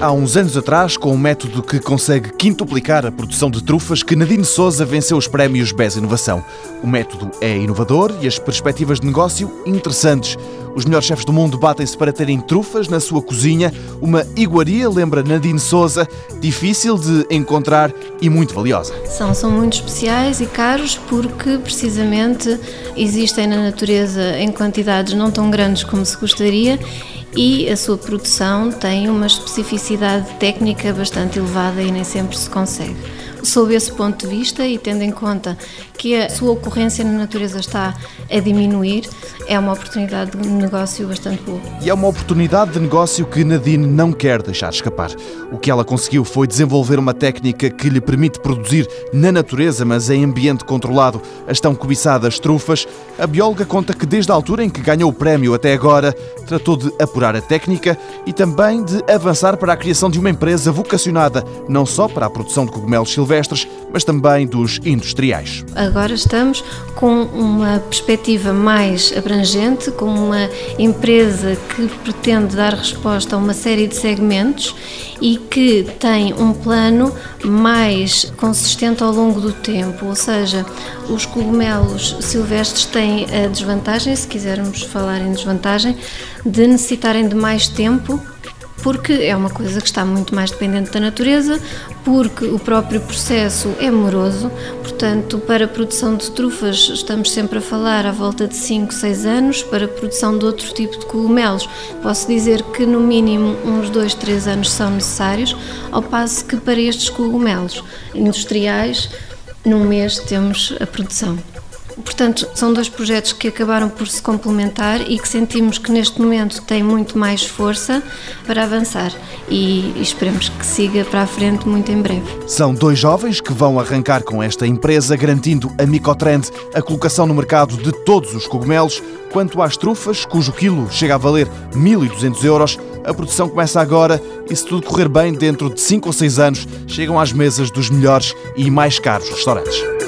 há uns anos atrás com um método que consegue quintuplicar a produção de trufas que Nadine Souza venceu os prémios BES Inovação. O método é inovador e as perspectivas de negócio interessantes. Os melhores chefes do mundo batem-se para terem trufas na sua cozinha. Uma iguaria, lembra Nadine Souza, difícil de encontrar e muito valiosa. São, são muito especiais e caros porque precisamente existem na natureza em quantidades não tão grandes como se gostaria e a sua produção tem uma especificidade técnica bastante elevada e nem sempre se consegue. Sob esse ponto de vista e tendo em conta que a sua ocorrência na natureza está a diminuir, é uma oportunidade de negócio bastante boa. E é uma oportunidade de negócio que Nadine não quer deixar escapar. O que ela conseguiu foi desenvolver uma técnica que lhe permite produzir na natureza, mas em ambiente controlado, as tão cobiçadas trufas. A bióloga conta que desde a altura em que ganhou o prémio até agora, tratou de apurar a técnica e também de avançar para a criação de uma empresa vocacionada não só para a produção de cogumelos silvestres, mas também dos industriais. Agora estamos com uma perspectiva mais abrangente, com uma empresa que pretende dar resposta a uma série de segmentos e que tem um plano mais consistente ao longo do tempo, ou seja, os cogumelos silvestres têm a desvantagem, se quisermos falar em desvantagem, de necessitarem de mais tempo porque é uma coisa que está muito mais dependente da natureza, porque o próprio processo é moroso, portanto, para a produção de trufas estamos sempre a falar à volta de 5, 6 anos, para a produção de outro tipo de cogumelos posso dizer que no mínimo uns 2, 3 anos são necessários, ao passo que para estes cogumelos industriais, num mês temos a produção. Portanto, são dois projetos que acabaram por se complementar e que sentimos que neste momento têm muito mais força para avançar e esperemos que siga para a frente muito em breve. São dois jovens que vão arrancar com esta empresa, garantindo a Micotrend a colocação no mercado de todos os cogumelos. Quanto às trufas, cujo quilo chega a valer 1.200 euros, a produção começa agora e, se tudo correr bem, dentro de 5 ou 6 anos, chegam às mesas dos melhores e mais caros restaurantes.